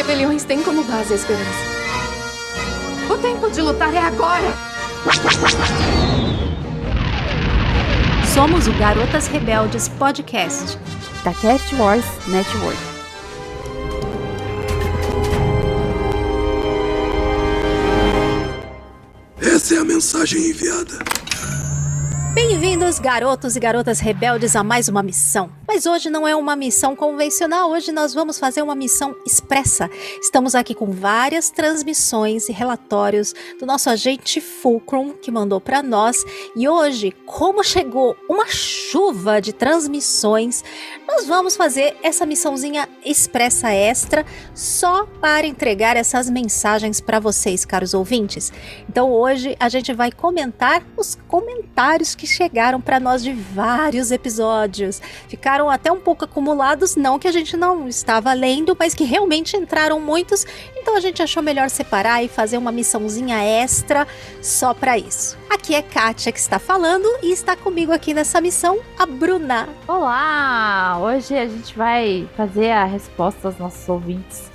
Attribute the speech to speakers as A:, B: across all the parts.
A: rebeliões têm como base a esperança. O tempo de lutar é agora!
B: Somos o Garotas Rebeldes Podcast, da Cast Wars Network.
C: Essa é a mensagem enviada.
B: Bem-vindos, garotos e garotas rebeldes, a mais uma missão. Mas hoje não é uma missão convencional, hoje nós vamos fazer uma missão expressa. Estamos aqui com várias transmissões e relatórios do nosso agente Fulcrum que mandou para nós. E hoje, como chegou uma chuva de transmissões, nós vamos fazer essa missãozinha expressa extra só para entregar essas mensagens para vocês, caros ouvintes. Então hoje a gente vai comentar os comentários que chegaram para nós de vários episódios. Ficaram até um pouco acumulados, não que a gente não estava lendo, mas que realmente entraram muitos. Então a gente achou melhor separar e fazer uma missãozinha extra só para isso. Aqui é Kátia que está falando e está comigo aqui nessa missão a Bruna.
D: Olá! Hoje a gente vai fazer a resposta aos nossos ouvintes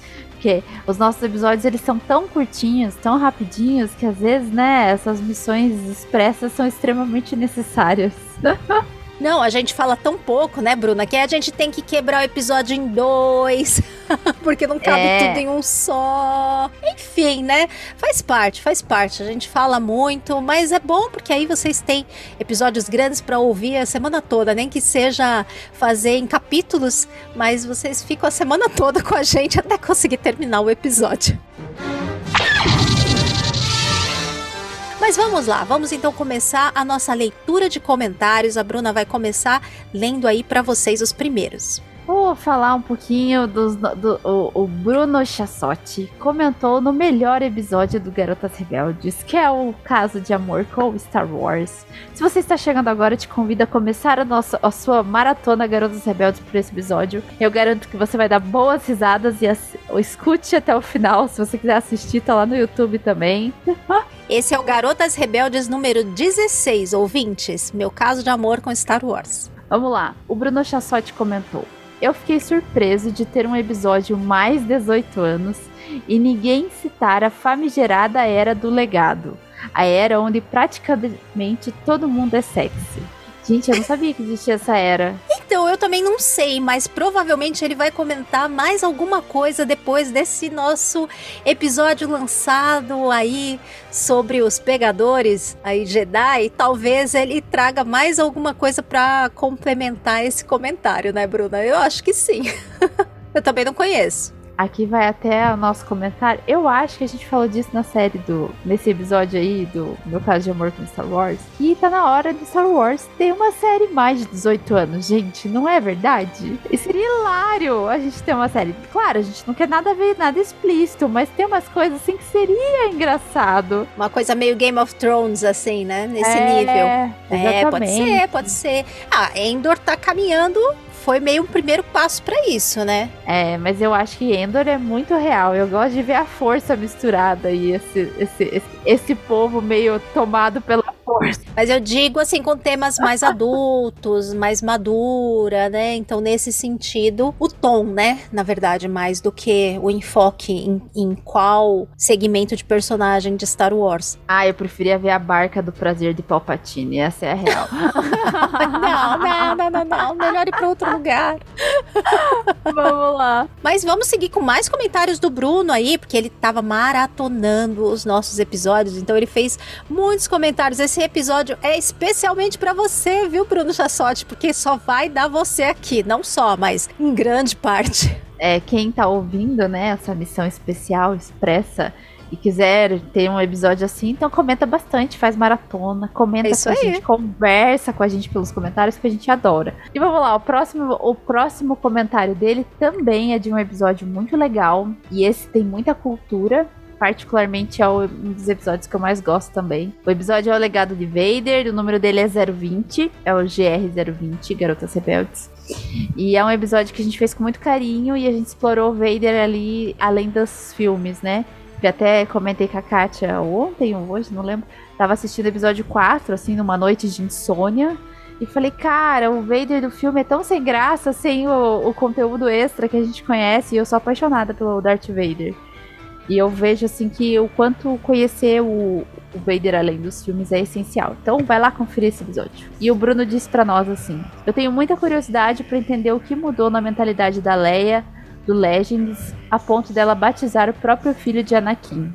D: porque os nossos episódios eles são tão curtinhos, tão rapidinhos, que às vezes, né, essas missões expressas são extremamente necessárias.
B: Não, a gente fala tão pouco, né, Bruna, que a gente tem que quebrar o episódio em dois, porque não cabe é. tudo em um só. Enfim, né? Faz parte, faz parte. A gente fala muito, mas é bom porque aí vocês têm episódios grandes para ouvir a semana toda, nem que seja fazer em capítulos, mas vocês ficam a semana toda com a gente até conseguir terminar o episódio. Mas vamos lá, vamos então começar a nossa leitura de comentários. A Bruna vai começar lendo aí para vocês os primeiros.
D: Vou falar um pouquinho dos, do, o, o Bruno Chassotti comentou no melhor episódio do Garotas Rebeldes, que é o caso de amor com Star Wars. Se você está chegando agora, eu te convido a começar a, nossa, a sua maratona Garotas Rebeldes por esse episódio. Eu garanto que você vai dar boas risadas e as, escute até o final. Se você quiser assistir, tá lá no YouTube também.
B: Esse é o Garotas Rebeldes número 16, ouvintes. Meu caso de amor com Star Wars.
D: Vamos lá. O Bruno Chassotti comentou. Eu fiquei surpreso de ter um episódio mais 18 anos e ninguém citar a famigerada era do legado, a era onde praticamente todo mundo é sexy. Gente, eu não sabia que existia essa era.
B: Então, eu também não sei, mas provavelmente ele vai comentar mais alguma coisa depois desse nosso episódio lançado aí sobre os pegadores aí Jedi. Talvez ele traga mais alguma coisa para complementar esse comentário, né, Bruna? Eu acho que sim. eu também não conheço.
D: Aqui vai até o nosso comentário. Eu acho que a gente falou disso na série do. Nesse episódio aí do Meu Caso de Amor com Star Wars. Que tá na hora de Star Wars ter uma série mais de 18 anos, gente. Não é verdade? E seria hilário a gente ter uma série. Claro, a gente não quer nada ver, nada explícito, mas tem umas coisas assim que seria engraçado.
B: Uma coisa meio Game of Thrones, assim, né? Nesse
D: é,
B: nível.
D: Exatamente.
B: É, pode ser, pode ser. Ah, Endor tá caminhando foi meio um primeiro passo para isso, né?
D: É, mas eu acho que Endor é muito real. Eu gosto de ver a força misturada e esse, esse, esse, esse povo meio tomado pela força.
B: Mas eu digo assim, com temas mais adultos, mais madura, né? Então, nesse sentido, o tom, né? Na verdade, mais do que o enfoque em, em qual segmento de personagem de Star Wars.
D: Ah, eu preferia ver a barca do prazer de Palpatine. Essa é a real.
B: não, não, não, não, não. Melhor ir pra outro lugar.
D: vamos lá.
B: Mas vamos seguir com mais comentários do Bruno aí, porque ele tava maratonando os nossos episódios, então ele fez muitos comentários. Esse episódio é especialmente para você, viu, Bruno Chassotti? Porque só vai dar você aqui, não só, mas em grande parte.
D: É, quem tá ouvindo, né, essa missão especial expressa e quiser ter um episódio assim, então comenta bastante, faz maratona, comenta é com a gente, conversa com a gente pelos comentários que a gente adora. E vamos lá, o próximo, o próximo comentário dele também é de um episódio muito legal e esse tem muita cultura. Particularmente é um dos episódios que eu mais gosto também. O episódio é o legado de Vader, o número dele é 020, é o GR020, Garotas Rebeldes. E é um episódio que a gente fez com muito carinho e a gente explorou o Vader ali além dos filmes, né? que até comentei com a Kátia ontem ou hoje, não lembro. Tava assistindo o episódio 4, assim, numa noite de insônia. E falei, cara, o Vader do filme é tão sem graça, sem o, o conteúdo extra que a gente conhece. E eu sou apaixonada pelo Darth Vader. E eu vejo assim que o quanto conhecer o, o Vader além dos filmes é essencial. Então vai lá conferir esse episódio. E o Bruno disse para nós assim: "Eu tenho muita curiosidade para entender o que mudou na mentalidade da Leia do Legends a ponto dela batizar o próprio filho de Anakin.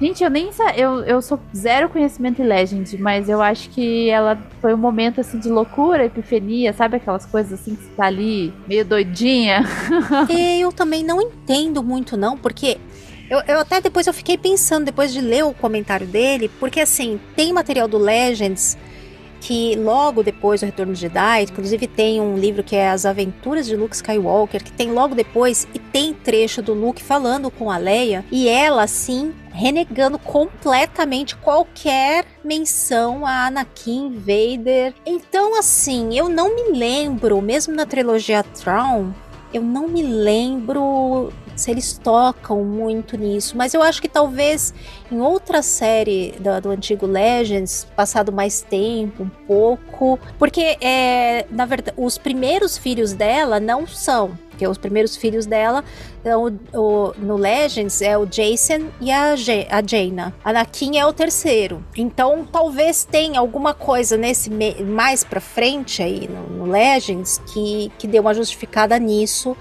D: Gente, eu nem eu, eu sou zero conhecimento em Legend, mas eu acho que ela foi um momento assim de loucura, epifania, sabe aquelas coisas assim que você tá ali meio doidinha.
B: eu também não entendo muito não, porque eu, eu, até depois eu fiquei pensando, depois de ler o comentário dele, porque assim, tem material do Legends que logo depois do Retorno de Jedi, inclusive tem um livro que é As Aventuras de Luke Skywalker, que tem logo depois, e tem trecho do Luke falando com a Leia, e ela assim renegando completamente qualquer menção a Anakin Vader. Então assim, eu não me lembro, mesmo na trilogia Thrawn, eu não me lembro se eles tocam muito nisso, mas eu acho que talvez em outra série do, do antigo Legends, passado mais tempo, um pouco, porque é, na verdade, os primeiros filhos dela não são porque os primeiros filhos dela o, o, no Legends é o Jason e a, Ge a Jaina. Anakin é o terceiro. Então talvez tenha alguma coisa nesse mais pra frente aí no, no Legends que, que dê uma justificada nisso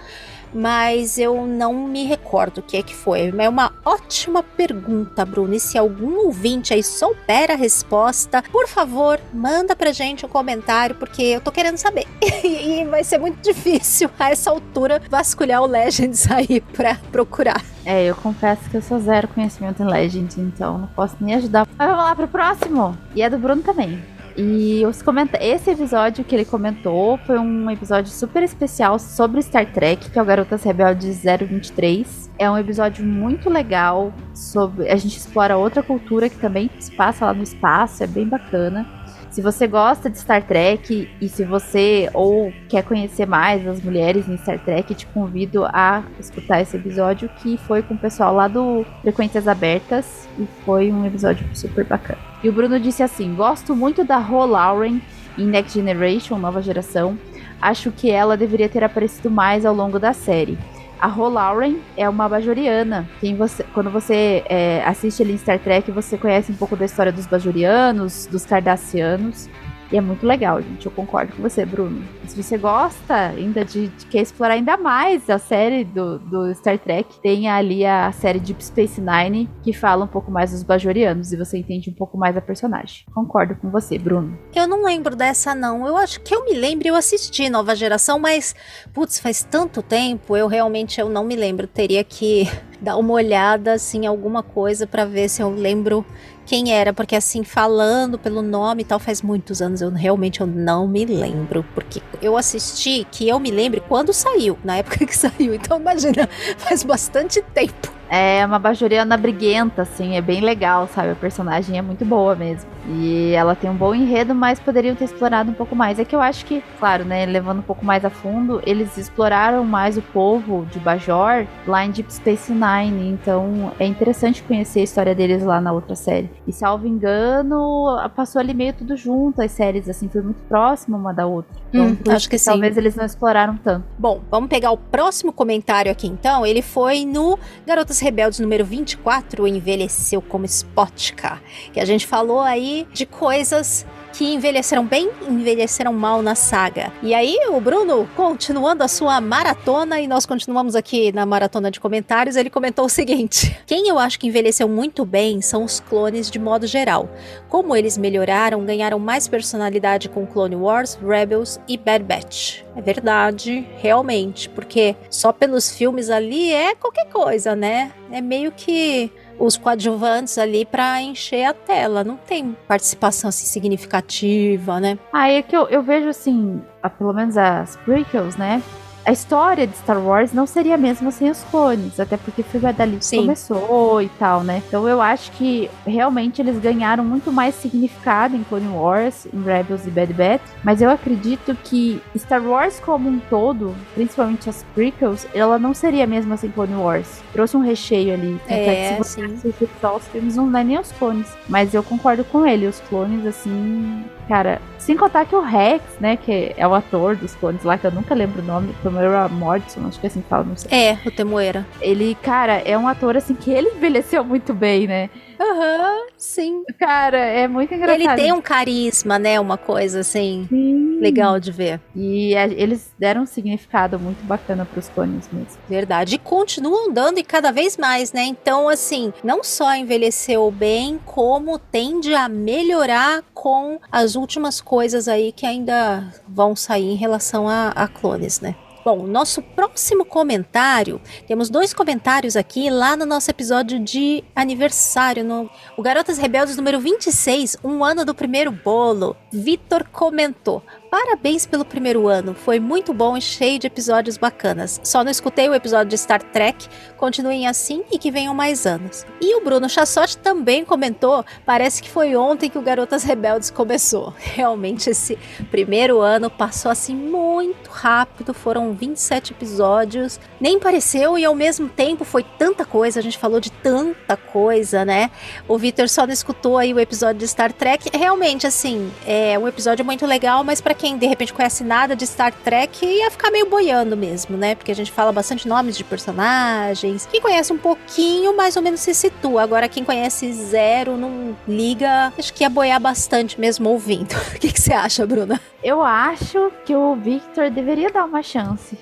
B: mas eu não me recordo o que é que foi. É uma ótima pergunta, Bruno. E se algum ouvinte aí souber a resposta, por favor, manda pra gente um comentário, porque eu tô querendo saber. e vai ser muito difícil a essa altura vasculhar o Legends aí pra procurar.
D: É, eu confesso que eu sou zero conhecimento em Legends, então não posso nem ajudar. Mas vamos lá pro próximo. E é do Bruno também. E os esse episódio que ele comentou foi um episódio super especial sobre Star Trek, que é o Garotas Rebeldes 023. É um episódio muito legal sobre a gente explora outra cultura que também se passa lá no espaço, é bem bacana. Se você gosta de Star Trek e se você ou quer conhecer mais as mulheres em Star Trek, te convido a escutar esse episódio que foi com o pessoal lá do Frequências Abertas e foi um episódio super bacana. E o Bruno disse assim: Gosto muito da Ro Lauren em Next Generation, nova geração. Acho que ela deveria ter aparecido mais ao longo da série. A Ro Lauren é uma bajoriana. Quem você, quando você é, assiste ali em Star Trek, você conhece um pouco da história dos bajorianos, dos cardassianos. E é muito legal, gente. Eu concordo com você, Bruno. Se você gosta ainda de, de, quer explorar ainda mais a série do, do Star Trek, tem ali a série Deep Space Nine, que fala um pouco mais dos Bajorianos e você entende um pouco mais a personagem. Concordo com você, Bruno.
B: Eu não lembro dessa, não. Eu acho que eu me lembro, eu assisti Nova Geração, mas, putz, faz tanto tempo, eu realmente eu não me lembro. Teria que dar uma olhada, assim, alguma coisa para ver se eu lembro quem era, porque assim, falando pelo nome e tal, faz muitos anos, eu realmente eu não me lembro, porque eu assisti, que eu me lembre, quando saiu, na época que saiu, então imagina, faz bastante tempo.
D: É uma bajoriana briguenta, assim, é bem legal, sabe? A personagem é muito boa mesmo. E ela tem um bom enredo, mas poderiam ter explorado um pouco mais. É que eu acho que, claro, né, levando um pouco mais a fundo, eles exploraram mais o povo de Bajor lá em Deep Space Nine. Então é interessante conhecer a história deles lá na outra série. E salvo engano, passou ali meio tudo junto, as séries, assim, foi muito próximo uma da outra. Então,
B: hum, acho que, que
D: talvez eles não exploraram tanto.
B: Bom, vamos pegar o próximo comentário aqui então. Ele foi no Garotas Rebeldes número 24 envelheceu como Spotka, que a gente falou aí de coisas que envelheceram bem envelheceram mal na saga. E aí, o Bruno, continuando a sua maratona, e nós continuamos aqui na maratona de comentários, ele comentou o seguinte: Quem eu acho que envelheceu muito bem são os clones de modo geral. Como eles melhoraram, ganharam mais personalidade com Clone Wars, Rebels e Bad Batch. É verdade, realmente, porque só pelos filmes ali é qualquer coisa, né? É meio que os coadjuvantes ali para encher a tela. Não tem participação assim, significativa, né?
D: Ah, é que eu, eu vejo assim, pelo menos as prequels, né? A história de Star Wars não seria a mesma sem os clones, até porque foi dali que começou e tal, né? Então eu acho que realmente eles ganharam muito mais significado em Clone Wars, em Rebels e Bad Batch, mas eu acredito que Star Wars como um todo, principalmente as prequels, ela não seria a mesma sem Clone Wars. Trouxe um recheio ali.
B: É, se você
D: só os filmes, não dá nem os clones. Mas eu concordo com ele, os clones, assim, cara, sem contar que o Rex, né, que é o ator dos clones lá, que eu nunca lembro o nome, Temuera Morrison, acho que é assim que fala, não sei.
B: É, o Temuera.
D: Ele, cara, é um ator assim que ele envelheceu muito bem, né?
B: Aham, uhum, sim.
D: Cara, é muito engraçado.
B: Ele tem um carisma, né? Uma coisa assim. Sim. Legal de ver.
D: E a, eles deram um significado muito bacana pros clones mesmo.
B: Verdade. E continuam dando e cada vez mais, né? Então, assim, não só envelheceu bem, como tende a melhorar com as últimas coisas aí que ainda vão sair em relação a, a clones, né? Bom, nosso próximo comentário, temos dois comentários aqui lá no nosso episódio de aniversário, no o Garotas Rebeldes número 26, um ano do primeiro bolo. Vitor comentou: Parabéns pelo primeiro ano, foi muito bom e cheio de episódios bacanas. Só não escutei o episódio de Star Trek, continuem assim e que venham mais anos. E o Bruno Chassotti também comentou: parece que foi ontem que o Garotas Rebeldes começou. Realmente, esse primeiro ano passou assim muito rápido, foram 27 episódios, nem pareceu e ao mesmo tempo foi tanta coisa, a gente falou de tanta coisa, né? O Vitor só não escutou aí o episódio de Star Trek. Realmente, assim, é um episódio muito legal, mas para quem de repente conhece nada de Star Trek, ia ficar meio boiando mesmo, né? Porque a gente fala bastante nomes de personagens. Quem conhece um pouquinho, mais ou menos se situa. Agora, quem conhece zero, não liga, acho que ia boiar bastante mesmo ouvindo. O que, que você acha, Bruna?
D: Eu acho que o Victor deveria dar uma chance.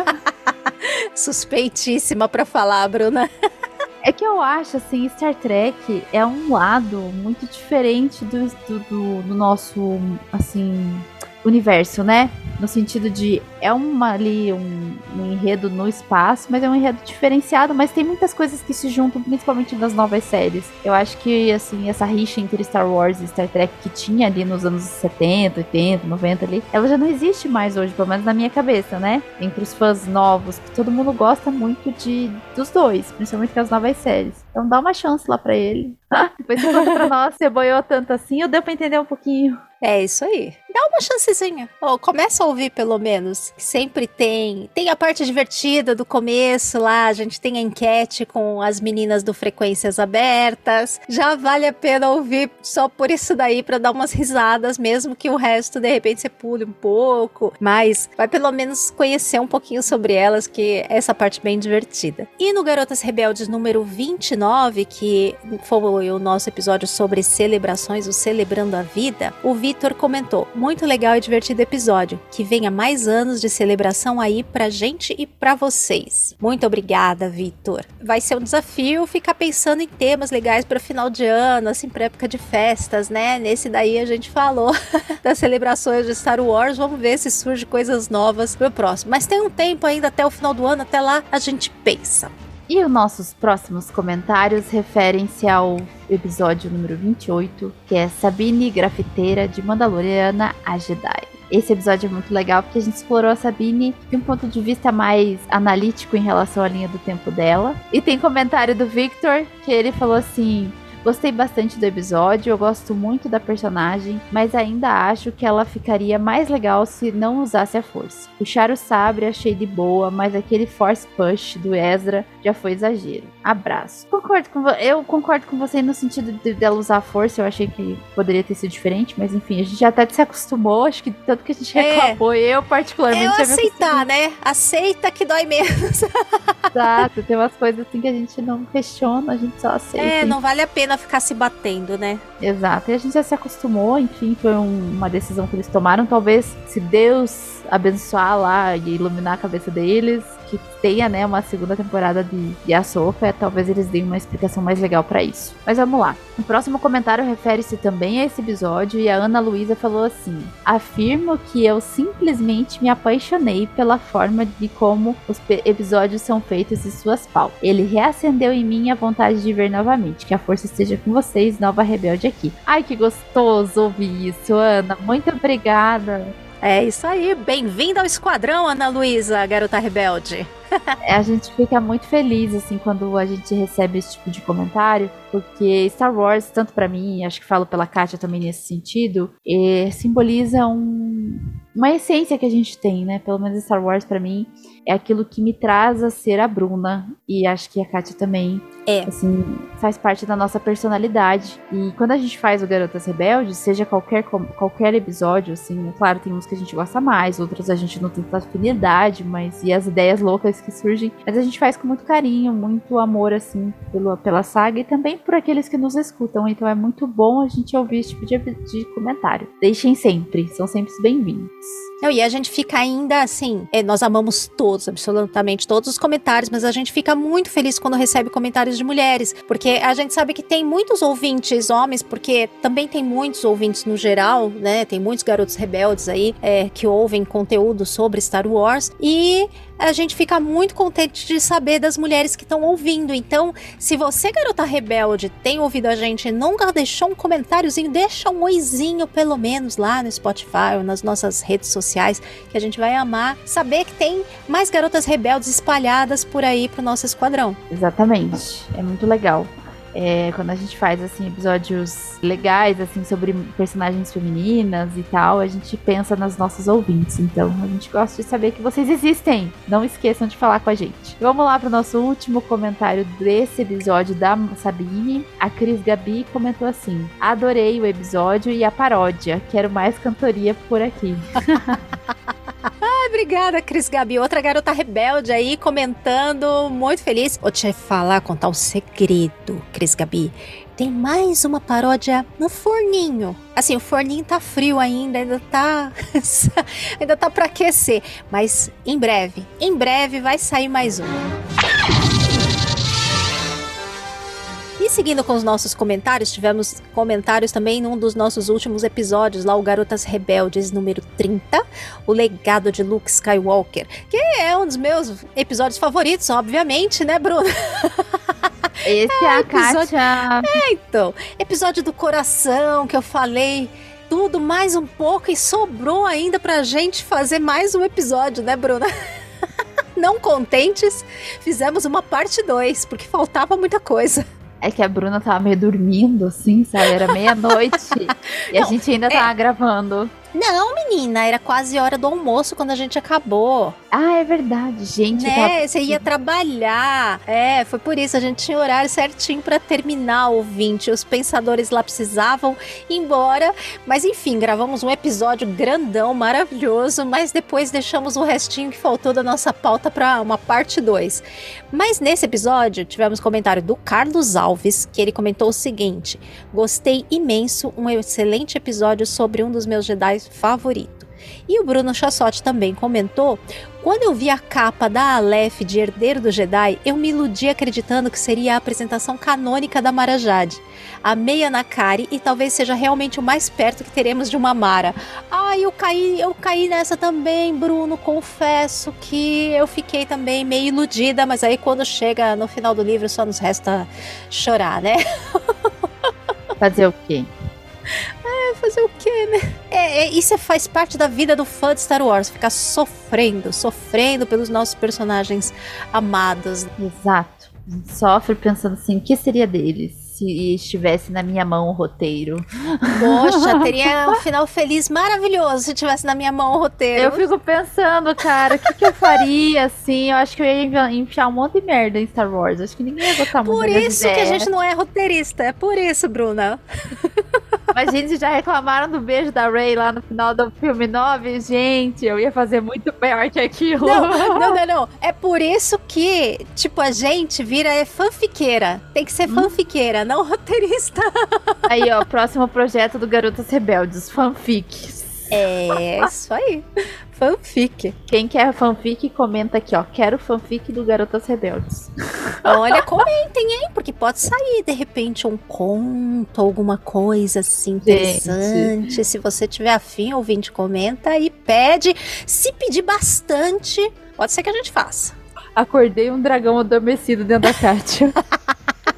B: Suspeitíssima para falar, Bruna.
D: É que eu acho, assim, Star Trek é um lado muito diferente do, do, do, nosso, assim, universo, né? No sentido de é uma ali um, um, enredo no espaço, mas é um enredo diferenciado, mas tem muitas coisas que se juntam, principalmente nas novas séries. Eu acho que assim, essa rixa entre Star Wars e Star Trek que tinha ali nos anos 70, 80, 90 ali, ela já não existe mais hoje, pelo menos na minha cabeça, né? Entre os fãs novos, que todo mundo gosta muito de dos dois, principalmente com as novas séries. Então dá uma chance lá para ele. Depois você conta pra nós, você boiou tanto assim, eu deu pra entender um pouquinho.
B: É isso aí. Dá uma chancezinha. Ou começa ouvir pelo menos. Sempre tem. Tem a parte divertida do começo lá. A gente tem a enquete com as meninas do Frequências Abertas. Já vale a pena ouvir só por isso daí para dar umas risadas, mesmo que o resto de repente você pule um pouco. Mas vai pelo menos conhecer um pouquinho sobre elas, que é essa parte bem divertida. E no Garotas Rebeldes número 29, que foi o nosso episódio sobre celebrações, o Celebrando a Vida, o Vitor comentou: muito legal e divertido episódio. Que venha mais anos de celebração aí pra gente e pra vocês. Muito obrigada, Vitor. Vai ser um desafio ficar pensando em temas legais para final de ano, assim, pra época de festas, né? Nesse daí a gente falou das celebrações de Star Wars. Vamos ver se surge coisas novas pro próximo. Mas tem um tempo ainda até o final do ano, até lá a gente pensa.
D: E os nossos próximos comentários referem-se ao episódio número 28, que é Sabine Grafiteira de Mandaloriana a Jedi. Esse episódio é muito legal porque a gente explorou a Sabine de um ponto de vista mais analítico em relação à linha do tempo dela. E tem comentário do Victor que ele falou assim: Gostei bastante do episódio, eu gosto muito da personagem, mas ainda acho que ela ficaria mais legal se não usasse a força. Puxar o sabre achei de boa, mas aquele force push do Ezra já foi exagero. Abraço. Concordo com eu concordo com você no sentido de dela usar a força, eu achei que poderia ter sido diferente, mas enfim, a gente já até se acostumou, acho que tanto que a gente é. reclamou, é, eu particularmente.
B: Eu aceitar, né? Aceita que dói menos.
D: Exato, tem umas coisas assim que a gente não questiona, a gente só aceita.
B: É, não vale a pena ficar se batendo, né?
D: Exato. E a gente já se acostumou, enfim, foi um, uma decisão que eles tomaram. Talvez, se Deus abençoar lá e iluminar a cabeça deles, que tenha, né, uma segunda temporada de, de Ahsoka, talvez eles deem uma explicação mais legal para isso. Mas vamos lá. O próximo comentário refere-se também a esse episódio e a Ana Luísa falou assim: Afirmo que eu simplesmente me apaixonei pela forma de como os episódios são feitos e suas pautas. Ele reacendeu em mim a vontade de ver novamente. Que a força esteja com vocês, nova rebelde aqui. Ai, que gostoso ouvir isso, Ana. Muito obrigada.
B: É isso aí. Bem-vinda ao esquadrão, Ana Luísa, garota rebelde.
D: É, a gente fica muito feliz assim quando a gente recebe esse tipo de comentário, porque Star Wars, tanto para mim, acho que falo pela Kátia também nesse sentido, é, simboliza um uma essência que a gente tem, né? Pelo menos Star Wars para mim é aquilo que me traz a ser a Bruna e acho que a Kátia também.
B: É.
D: Assim, faz parte da nossa personalidade. E quando a gente faz o Garotas Rebeldes, seja qualquer, qualquer episódio, assim, é claro, tem uns que a gente gosta mais, outros a gente não tem tanta afinidade, mas e as ideias loucas que surgem. Mas a gente faz com muito carinho, muito amor, assim, pelo, pela saga e também por aqueles que nos escutam. Então é muito bom a gente ouvir esse tipo de, de comentário. Deixem sempre, são sempre bem-vindos.
B: Não, e a gente fica ainda assim, é, nós amamos todos, absolutamente todos os comentários, mas a gente fica muito feliz quando recebe comentários de mulheres, porque a gente sabe que tem muitos ouvintes homens, porque também tem muitos ouvintes no geral, né? Tem muitos garotos rebeldes aí é, que ouvem conteúdo sobre Star Wars e a gente fica muito contente de saber das mulheres que estão ouvindo. Então, se você, garota rebelde, tem ouvido a gente e nunca deixou um comentáriozinho, deixa um oizinho pelo menos lá no Spotify ou nas nossas redes sociais, que a gente vai amar saber que tem mais garotas rebeldes espalhadas por aí pro nosso esquadrão.
D: Exatamente. É muito legal. É, quando a gente faz assim episódios legais assim sobre personagens femininas e tal, a gente pensa nas nossas ouvintes. Então a gente gosta de saber que vocês existem. Não esqueçam de falar com a gente. Vamos lá para o nosso último comentário desse episódio da Sabine. A Cris Gabi comentou assim: Adorei o episódio e a paródia. Quero mais cantoria por aqui.
B: Obrigada, Cris Gabi. Outra garota rebelde aí comentando, muito feliz. Vou te falar, contar um segredo, Cris Gabi. Tem mais uma paródia no forninho. Assim, o forninho tá frio ainda, ainda tá. ainda tá pra aquecer. Mas em breve, em breve vai sair mais uma. E seguindo com os nossos comentários, tivemos comentários também num dos nossos últimos episódios, lá o Garotas Rebeldes número 30, o legado de Luke Skywalker, que é um dos meus episódios favoritos, obviamente, né, Bruno?
D: Esse é, é a episódio... Kátia.
B: É, então, episódio do coração que eu falei tudo mais um pouco e sobrou ainda pra gente fazer mais um episódio, né, Bruna? Não contentes, fizemos uma parte 2, porque faltava muita coisa.
D: É que a Bruna tava meio dormindo, assim, sabe? Era meia-noite. e a gente ainda tava é... gravando.
B: Não, menina, era quase hora do almoço quando a gente acabou.
D: Ah, é verdade, gente.
B: Né? Tava... Você ia trabalhar. É, foi por isso. A gente tinha horário certinho para terminar o 20. Os pensadores lá precisavam ir embora. Mas enfim, gravamos um episódio grandão, maravilhoso. Mas depois deixamos o restinho que faltou da nossa pauta para uma parte 2. Mas nesse episódio tivemos comentário do Carlos Alves, que ele comentou o seguinte: Gostei imenso, um excelente episódio sobre um dos meus Jedi favorito. E o Bruno Chassotti também comentou: quando eu vi a capa da Aleph de Herdeiro do Jedi, eu me iludi acreditando que seria a apresentação canônica da Mara Jade. Amei a Nakari e talvez seja realmente o mais perto que teremos de uma Mara. Ah, eu caí, eu caí nessa também, Bruno. Confesso que eu fiquei também meio iludida, mas aí quando chega no final do livro só nos resta chorar, né?
D: Fazer o quê?
B: É, fazer o quê, né? É, é, isso faz parte da vida do fã de Star Wars, ficar sofrendo, sofrendo pelos nossos personagens amados.
D: Exato. Sofre pensando assim, o que seria deles? Se estivesse na minha mão o roteiro.
B: Poxa, teria um final feliz maravilhoso se tivesse na minha mão o roteiro.
D: Eu fico pensando, cara, o que, que, eu faria assim? Eu acho que eu ia enfiar um monte de merda em Star Wars. Acho que ninguém ia gostar muito
B: Por isso que a gente não é roteirista. É por isso, Bruna.
D: Mas, gente, já reclamaram do beijo da Ray lá no final do filme 9? Gente, eu ia fazer muito pior que aquilo.
B: Não, não, não, não. É por isso que, tipo, a gente vira é fanfiqueira. Tem que ser hum? Não roteirista.
D: Aí, ó, próximo projeto do Garotas Rebeldes, fanfics.
B: É, isso aí. Fanfic.
D: Quem quer fanfic, comenta aqui, ó. Quero fanfic do Garotas Rebeldes.
B: Olha, comentem, hein? Porque pode sair, de repente, um conto, alguma coisa assim interessante. Gente. Se você tiver afim, ouvinte, comenta e pede. Se pedir bastante, pode ser que a gente faça.
D: Acordei um dragão adormecido dentro da Kátia.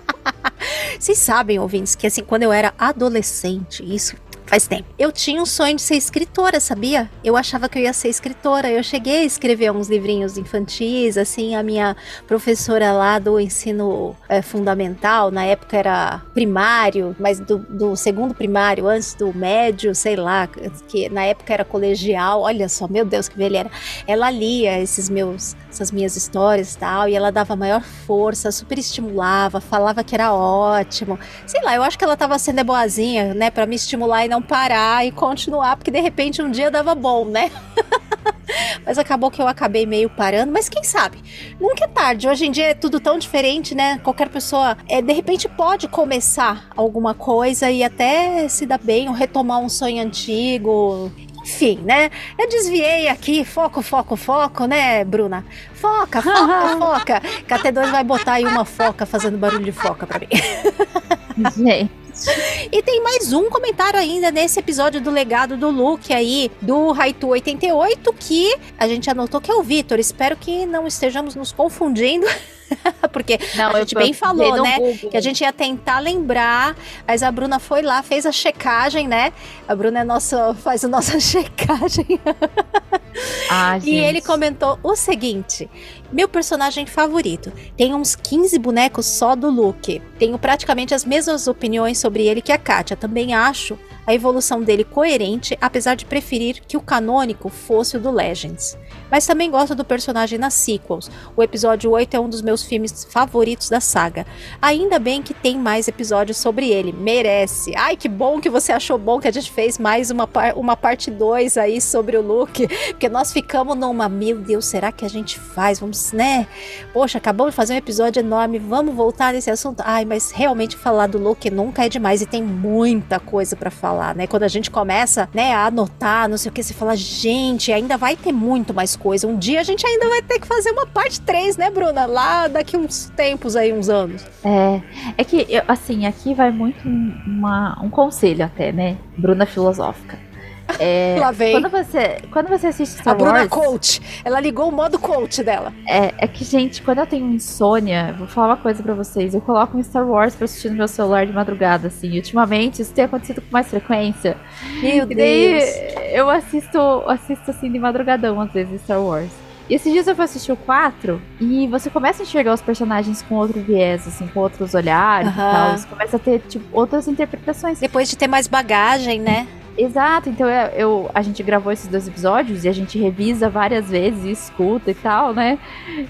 B: Vocês sabem, ouvintes, que assim, quando eu era adolescente, isso Faz tempo. Eu tinha um sonho de ser escritora, sabia? Eu achava que eu ia ser escritora. Eu cheguei a escrever uns livrinhos infantis, assim, a minha professora lá do ensino é, fundamental, na época era primário, mas do, do, segundo primário, antes do médio, sei lá, que na época era colegial. Olha só, meu Deus, que velha era. Ela lia esses meus, essas minhas histórias e tal, e ela dava maior força, super estimulava, falava que era ótimo. Sei lá, eu acho que ela tava sendo boazinha, né, para me estimular e não parar e continuar, porque de repente um dia dava bom, né? mas acabou que eu acabei meio parando, mas quem sabe? Nunca é tarde. Hoje em dia é tudo tão diferente, né? Qualquer pessoa, é, de repente, pode começar alguma coisa e até se dar bem ou retomar um sonho antigo. Enfim, né? Eu desviei aqui, foco, foco, foco, né, Bruna? Foca, foca, foca. KT2 vai botar aí uma foca fazendo barulho de foca pra mim. Gente. E tem mais um comentário ainda nesse episódio do legado do Luke aí, do Raitu 88, que a gente anotou que é o Vitor. Espero que não estejamos nos confundindo. Porque não, a gente bem falou, né? Google. Que a gente ia tentar lembrar, mas a Bruna foi lá, fez a checagem, né? A Bruna é nossa, faz a nossa checagem. Ah, e ele comentou o seguinte: meu personagem favorito. Tem uns 15 bonecos só do Luke. Tenho praticamente as mesmas opiniões sobre ele que a Katia. Também acho a evolução dele coerente, apesar de preferir que o canônico fosse o do Legends. Mas também gosto do personagem nas sequels. O episódio 8 é um dos meus filmes favoritos da saga. Ainda bem que tem mais episódios sobre ele. Merece. Ai, que bom que você achou bom que a gente fez mais uma, par uma parte 2 aí sobre o Luke. Porque nós ficamos numa, meu Deus, será que a gente faz? Vamos, né? Poxa, acabamos de fazer um episódio enorme. Vamos voltar nesse assunto? Ai, mas realmente falar do Luke nunca é demais. E tem muita coisa para falar, né? Quando a gente começa, né, a anotar, não sei o que, você fala, gente, ainda vai ter muito mais coisa. Um dia a gente ainda vai ter que fazer uma parte 3, né, Bruna? Lá daqui uns tempos aí, uns anos.
D: É, é que, assim, aqui vai muito uma, um conselho até, né? Bruna filosófica. É,
B: Lá vem.
D: Quando você, quando você assiste Star
B: a Bruna Wars, coach. Ela ligou o modo coach dela.
D: É, é que, gente, quando eu tenho insônia, vou falar uma coisa pra vocês. Eu coloco um Star Wars pra assistir no meu celular de madrugada, assim. ultimamente, isso tem acontecido com mais frequência.
B: Meu e Deus.
D: eu assisto, assisto, assim, de madrugadão, às vezes, Star Wars. E esses dias eu fui assistir o 4 e você começa a enxergar os personagens com outro viés, assim, com outros olhares uhum. e tal. Você começa a ter, tipo, outras interpretações.
B: Depois de ter mais bagagem, né?
D: Exato, então eu, eu, a gente gravou esses dois episódios e a gente revisa várias vezes e escuta e tal, né?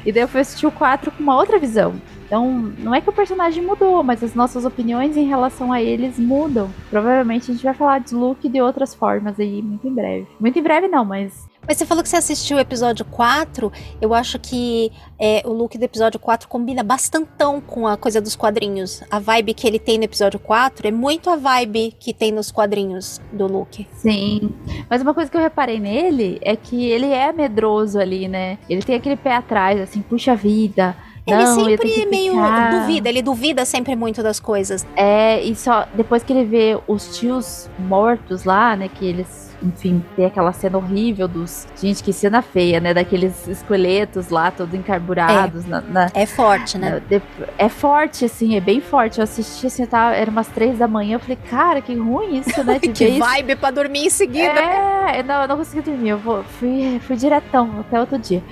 D: E daí eu fui assistir o 4 com uma outra visão. Então, não é que o personagem mudou, mas as nossas opiniões em relação a eles mudam. Provavelmente a gente vai falar de Luke de outras formas aí muito em breve. Muito em breve não, mas
B: mas você falou que você assistiu o episódio 4. Eu acho que é, o look do episódio 4 combina bastantão com a coisa dos quadrinhos. A vibe que ele tem no episódio 4 é muito a vibe que tem nos quadrinhos do Luke.
D: Sim. Mas uma coisa que eu reparei nele é que ele é medroso ali, né? Ele tem aquele pé atrás, assim, puxa vida.
B: Ele não, sempre meio duvida, ele duvida sempre muito das coisas.
D: É, e só depois que ele vê os tios mortos lá, né, que eles enfim, tem aquela cena horrível dos. Gente, que cena feia, né? Daqueles esqueletos lá, todos encarburados.
B: É,
D: na, na,
B: é forte, né?
D: É forte, assim, é bem forte. Eu assisti assim, tava, era umas três da manhã. Eu falei, cara, que ruim isso, né?
B: que isso. vibe pra dormir em seguida.
D: É, não, eu não consegui dormir. Eu vou, fui, fui diretão até outro dia.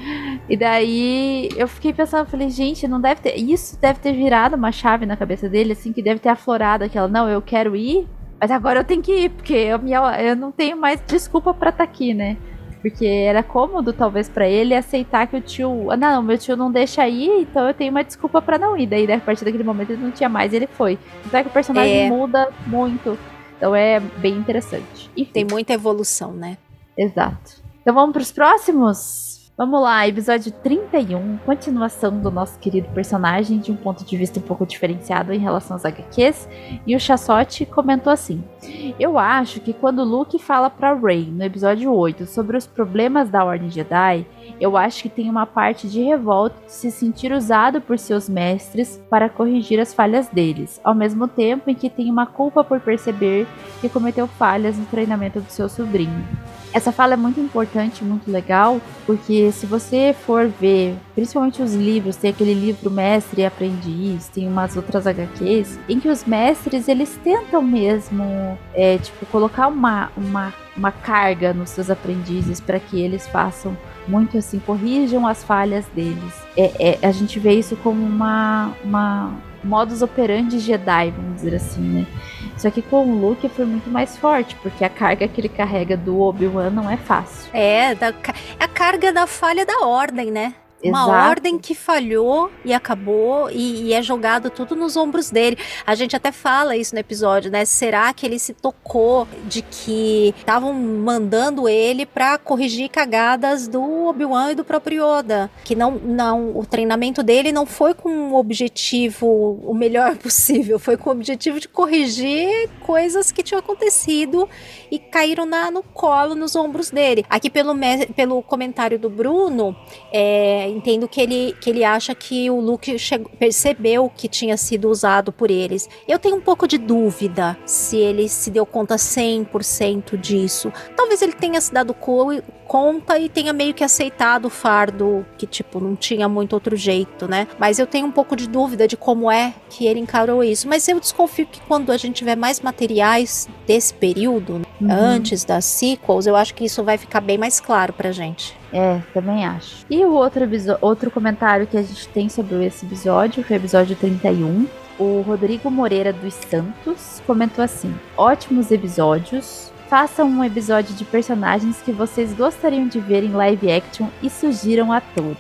D: E daí eu fiquei pensando, falei, gente, não deve ter. Isso deve ter virado uma chave na cabeça dele, assim, que deve ter aflorado aquela. Não, eu quero ir mas agora eu tenho que ir, porque eu, minha, eu não tenho mais desculpa para estar tá aqui, né? Porque era cômodo, talvez, para ele aceitar que o tio. Ah, não, meu tio não deixa ir, então eu tenho uma desculpa para não ir. Daí, a partir daquele momento, ele não tinha mais ele foi. Então é que o personagem é. muda muito. Então é bem interessante.
B: E tem muita evolução, né?
D: Exato. Então vamos para os próximos? Vamos lá, episódio 31, continuação do nosso querido personagem de um ponto de vista um pouco diferenciado em relação aos HQs. E o Chassote comentou assim: Eu acho que quando Luke fala para Rey no episódio 8 sobre os problemas da Ordem Jedi, Eu acho que tem uma parte de revolta de se sentir usado por seus mestres para corrigir as falhas deles, ao mesmo tempo em que tem uma culpa por perceber que cometeu falhas no treinamento do seu sobrinho. Essa fala é muito importante, muito legal, porque se você for ver, principalmente os livros, tem aquele livro Mestre e Aprendiz, tem umas outras HQs, em que os mestres eles tentam mesmo, é, tipo, colocar uma, uma, uma carga nos seus aprendizes para que eles façam muito assim, corrijam as falhas deles. É, é, a gente vê isso como uma, uma modus operandi Jedi, vamos dizer assim, né? Só que com o Luke foi muito mais forte, porque a carga que ele carrega do Obi-Wan não é fácil.
B: É, da, é a carga da falha da ordem, né? Uma Exato. ordem que falhou e acabou e, e, é jogado tudo nos ombros dele. A gente até fala isso no episódio, né? Será que ele se tocou de que estavam mandando ele para corrigir cagadas do Obi-Wan e do próprio Yoda? Que não, não, o treinamento dele não foi com o objetivo o melhor possível, foi com o objetivo de corrigir coisas que tinham acontecido e caíram na, no colo, nos ombros dele. Aqui pelo, pelo comentário do Bruno, é, entendo que ele, que ele acha que o Luke chegou, percebeu que tinha sido usado por eles. Eu tenho um pouco de dúvida se ele se deu conta 100% disso. Talvez ele tenha se dado conta e tenha meio que aceitado o fardo, que tipo, não tinha muito outro jeito, né? Mas eu tenho um pouco de dúvida de como é que ele encarou isso. Mas eu desconfio que quando a gente tiver mais materiais desse período, uhum. antes das sequels, eu acho que isso vai ficar bem mais claro pra gente.
D: É, também acho. E o outro, outro comentário que a gente tem sobre esse episódio foi o episódio 31. O Rodrigo Moreira dos Santos comentou assim: ótimos episódios. Façam um episódio de personagens que vocês gostariam de ver em live action e sugiram atores.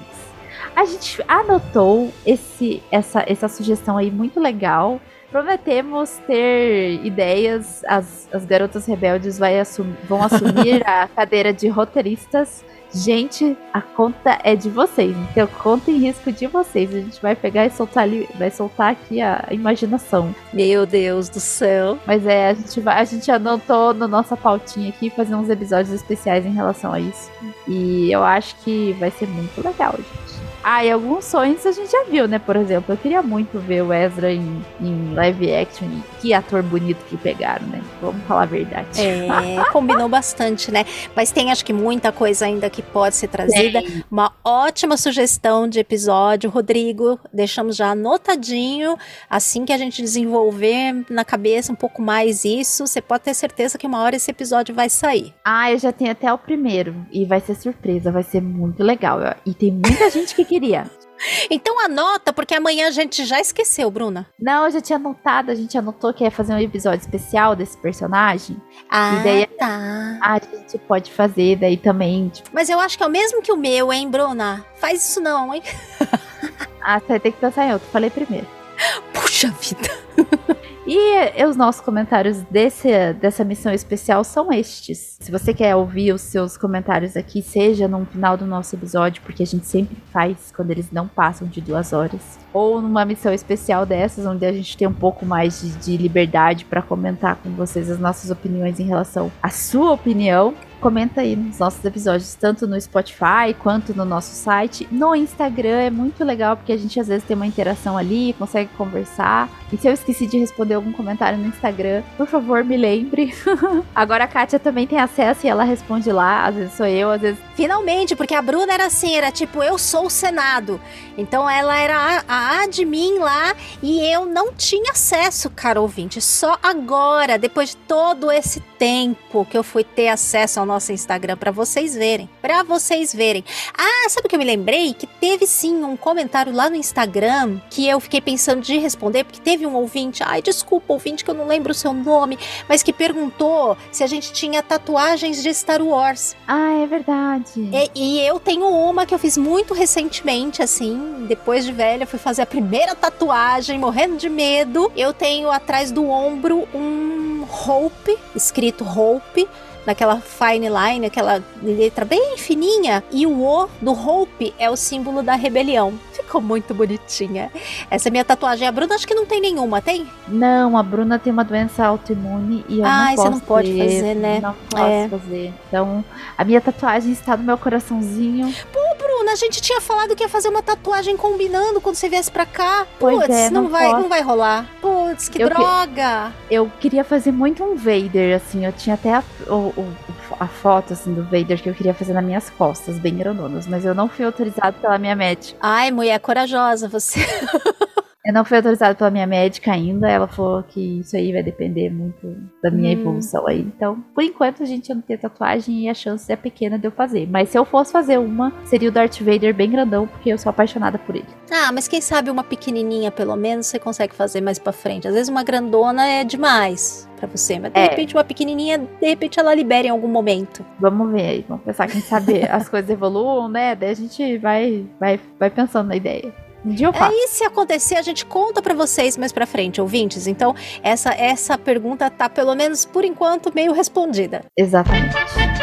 D: A gente anotou esse, essa, essa sugestão aí muito legal. Prometemos ter ideias. As, as garotas rebeldes assum, vão assumir a cadeira de roteiristas Gente, a conta é de vocês, então conta em risco de vocês. A gente vai pegar e soltar ali, vai soltar aqui a imaginação.
B: Meu Deus do céu.
D: Mas é, a gente vai, a gente anotou na nossa pautinha aqui fazer uns episódios especiais em relação a isso. E eu acho que vai ser muito legal, gente. Ah, e alguns sonhos a gente já viu, né? Por exemplo, eu queria muito ver o Ezra em, em live action. Que ator bonito que pegaram, né? Vamos falar a verdade.
B: É, combinou bastante, né? Mas tem acho que muita coisa ainda que pode ser trazida. Sim. Uma ótima sugestão de episódio, Rodrigo. Deixamos já anotadinho. Assim que a gente desenvolver na cabeça um pouco mais isso, você pode ter certeza que uma hora esse episódio vai sair.
D: Ah, eu já tenho até o primeiro. E vai ser surpresa, vai ser muito legal. E tem muita gente que queria.
B: Então anota, porque amanhã a gente já esqueceu, Bruna.
D: Não, eu já tinha anotado, a gente anotou que ia fazer um episódio especial desse personagem.
B: Ah, e daí tá.
D: A gente pode fazer daí também. Tipo...
B: Mas eu acho que é o mesmo que o meu, hein, Bruna? Faz isso não, hein?
D: ah, você vai ter que pensar em outro. Falei primeiro.
B: Puxa vida.
D: E os nossos comentários desse, dessa missão especial são estes. Se você quer ouvir os seus comentários aqui, seja no final do nosso episódio, porque a gente sempre faz quando eles não passam de duas horas, ou numa missão especial dessas, onde a gente tem um pouco mais de, de liberdade para comentar com vocês as nossas opiniões em relação à sua opinião, comenta aí nos nossos episódios, tanto no Spotify quanto no nosso site. No Instagram é muito legal porque a gente às vezes tem uma interação ali, consegue conversar. E se eu esqueci de responder algum comentário no Instagram, por favor, me lembre. Agora a Kátia também tem acesso e ela responde lá. Às vezes sou eu, às vezes.
B: Finalmente, porque a Bruna era assim, era tipo, eu sou o Senado. Então ela era a, a admin lá e eu não tinha acesso, cara ouvinte. Só agora, depois de todo esse tempo que eu fui ter acesso ao nosso Instagram para vocês verem. Para vocês verem. Ah, sabe o que eu me lembrei? Que teve sim um comentário lá no Instagram que eu fiquei pensando de responder, porque teve um ouvinte, ai, desculpa, ouvinte, que eu não lembro o seu nome, mas que perguntou se a gente tinha tatuagens de Star Wars.
D: Ah, é verdade.
B: E, e eu tenho uma que eu fiz muito recentemente, assim, depois de velha, fui fazer a primeira tatuagem, morrendo de medo. Eu tenho atrás do ombro um Hope, escrito Hope, naquela fine line, aquela letra bem fininha. E o O do Hope é o símbolo da rebelião. Ficou muito bonitinha. Essa é minha tatuagem. A Bruna acho que não tem nenhuma, tem?
D: Não, a Bruna tem uma doença autoimune e eu
B: ah,
D: não posso
B: você não pode ter, fazer, né?
D: Não posso é. fazer. Então, a minha tatuagem está no meu coraçãozinho.
B: Pô, Bruna, a gente tinha falado que ia fazer uma tatuagem combinando quando você viesse pra cá. Putz, é, não, não vai, não vai rolar. Putz, que eu droga.
D: Que, eu queria fazer muito um Vader, assim. Eu tinha até a, o, o, a foto, assim, do Vader que eu queria fazer nas minhas costas, bem grandonas. Mas eu não fui autorizado pela minha médica.
B: Ai, mulher corajosa você.
D: Eu não fui autorizado pela minha médica ainda. Ela falou que isso aí vai depender muito da minha hum. evolução aí. Então, por enquanto, a gente não tem tatuagem e a chance é pequena de eu fazer. Mas se eu fosse fazer uma, seria o Darth Vader bem grandão, porque eu sou apaixonada por ele.
B: Ah, mas quem sabe uma pequenininha, pelo menos, você consegue fazer mais pra frente. Às vezes uma grandona é demais para você, mas de é. repente uma pequenininha, de repente ela libera em algum momento.
D: Vamos ver aí, vamos pensar, quem sabe as coisas evoluam, né? Daí a gente vai, vai, vai pensando na ideia.
B: Faço. Aí, se acontecer, a gente conta para vocês mais para frente, ouvintes. Então, essa, essa pergunta tá, pelo menos por enquanto, meio respondida.
D: Exatamente.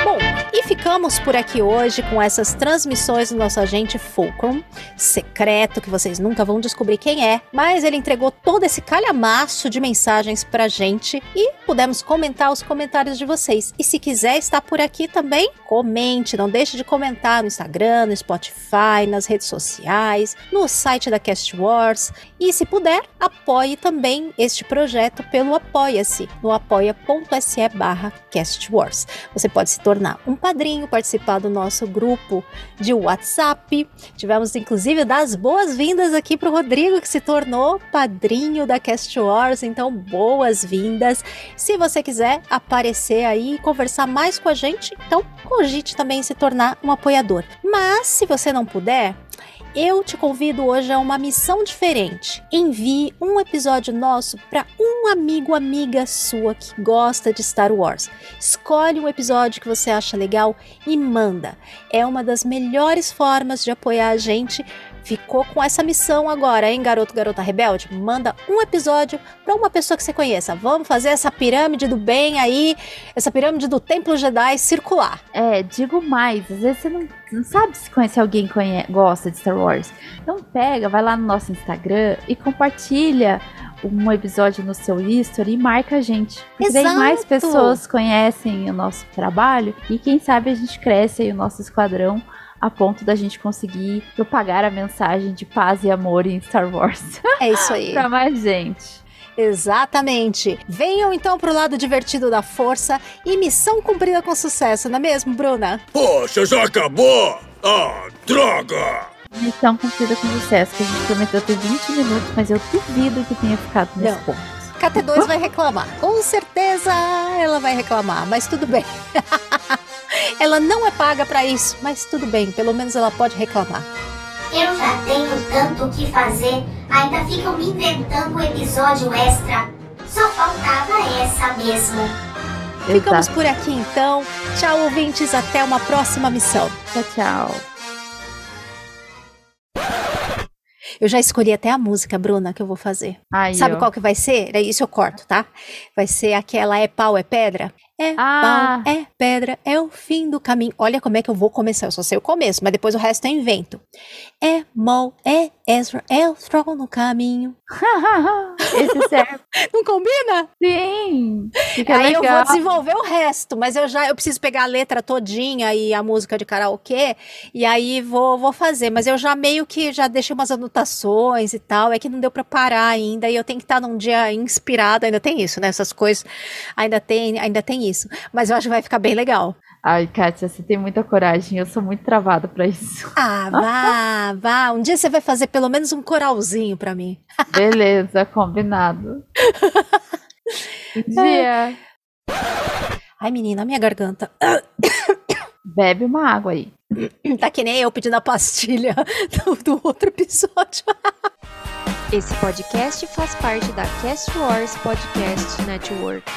B: Bom, e ficamos por aqui hoje com essas transmissões do nosso agente Fulcrum, secreto, que vocês nunca vão descobrir quem é, mas ele entregou todo esse calhamaço de mensagens pra gente e pudemos comentar os comentários de vocês. E se quiser estar por aqui também, comente, não deixe de comentar no Instagram, no Spotify, nas redes sociais, no site site da Cast Wars e, se puder, apoie também este projeto pelo Apoia-se, no apoia.se barra castwars. Você pode se tornar um padrinho, participar do nosso grupo de WhatsApp. Tivemos, inclusive, das boas-vindas aqui para o Rodrigo, que se tornou padrinho da Cast Wars, então boas-vindas. Se você quiser aparecer aí e conversar mais com a gente, então cogite também se tornar um apoiador. Mas, se você não puder, eu te convido hoje a uma missão diferente. Envie um episódio nosso para um amigo, amiga sua que gosta de Star Wars. Escolhe um episódio que você acha legal e manda. É uma das melhores formas de apoiar a gente ficou com essa missão agora, hein, garoto, garota rebelde? Manda um episódio para uma pessoa que você conheça. Vamos fazer essa pirâmide do bem aí, essa pirâmide do Templo Jedi circular.
D: É, digo mais, às vezes você não, não sabe se conhece alguém que conhece, gosta de Star Wars. Então pega, vai lá no nosso Instagram e compartilha um episódio no seu history e marca a gente. Porque Exato. daí mais pessoas conhecem o nosso trabalho e quem sabe a gente cresce aí o nosso esquadrão a ponto da gente conseguir propagar a mensagem de paz e amor em Star Wars.
B: É isso aí.
D: pra mais gente.
B: Exatamente. Venham então pro lado divertido da força e missão cumprida com sucesso, não é mesmo, Bruna?
C: Poxa, já acabou! Ah, droga!
D: Missão cumprida com sucesso, que a gente prometeu ter 20 minutos, mas eu duvido que tenha ficado nesse não. ponto.
B: KT2 vai reclamar. Com certeza ela vai reclamar, mas tudo bem. Ela não é paga para isso, mas tudo bem, pelo menos ela pode reclamar.
E: Eu já tenho tanto o que fazer, ainda ficam me inventando um episódio extra. Só faltava essa mesmo.
B: Ficamos por aqui então. Tchau, ouvintes. Até uma próxima missão.
D: Tchau, tchau.
B: Eu já escolhi até a música, Bruna, que eu vou fazer.
D: Ai,
B: Sabe
D: eu.
B: qual que vai ser? Isso eu corto, tá? Vai ser aquela É Pau, É Pedra. É ah. pau, é pedra, é o fim do caminho. Olha como é que eu vou começar. Eu só sei o começo, mas depois o resto é invento. É Mol, é Ezra, é o Troll no caminho.
D: Esse serve.
B: Não combina?
D: Sim.
B: Fica Aí legal. eu vou desenvolver o resto, mas eu já eu preciso pegar a letra todinha e a música de karaokê e aí vou, vou fazer. Mas eu já meio que já deixei umas anotações e tal. É que não deu para parar ainda e eu tenho que estar num dia inspirado. Ainda tem isso, né? Essas coisas ainda tem, ainda tem isso. Mas eu acho que vai ficar bem legal.
D: Ai, Kátia, você tem muita coragem. Eu sou muito travada para isso.
B: Ah, vá, vá. Um dia você vai fazer pelo menos um coralzinho para mim.
D: Beleza, combinado. Dia.
B: Ai, menina, minha garganta.
D: Bebe uma água aí.
B: Tá que nem eu pedindo a pastilha do, do outro episódio.
F: Esse podcast faz parte da Cast Wars Podcast Network.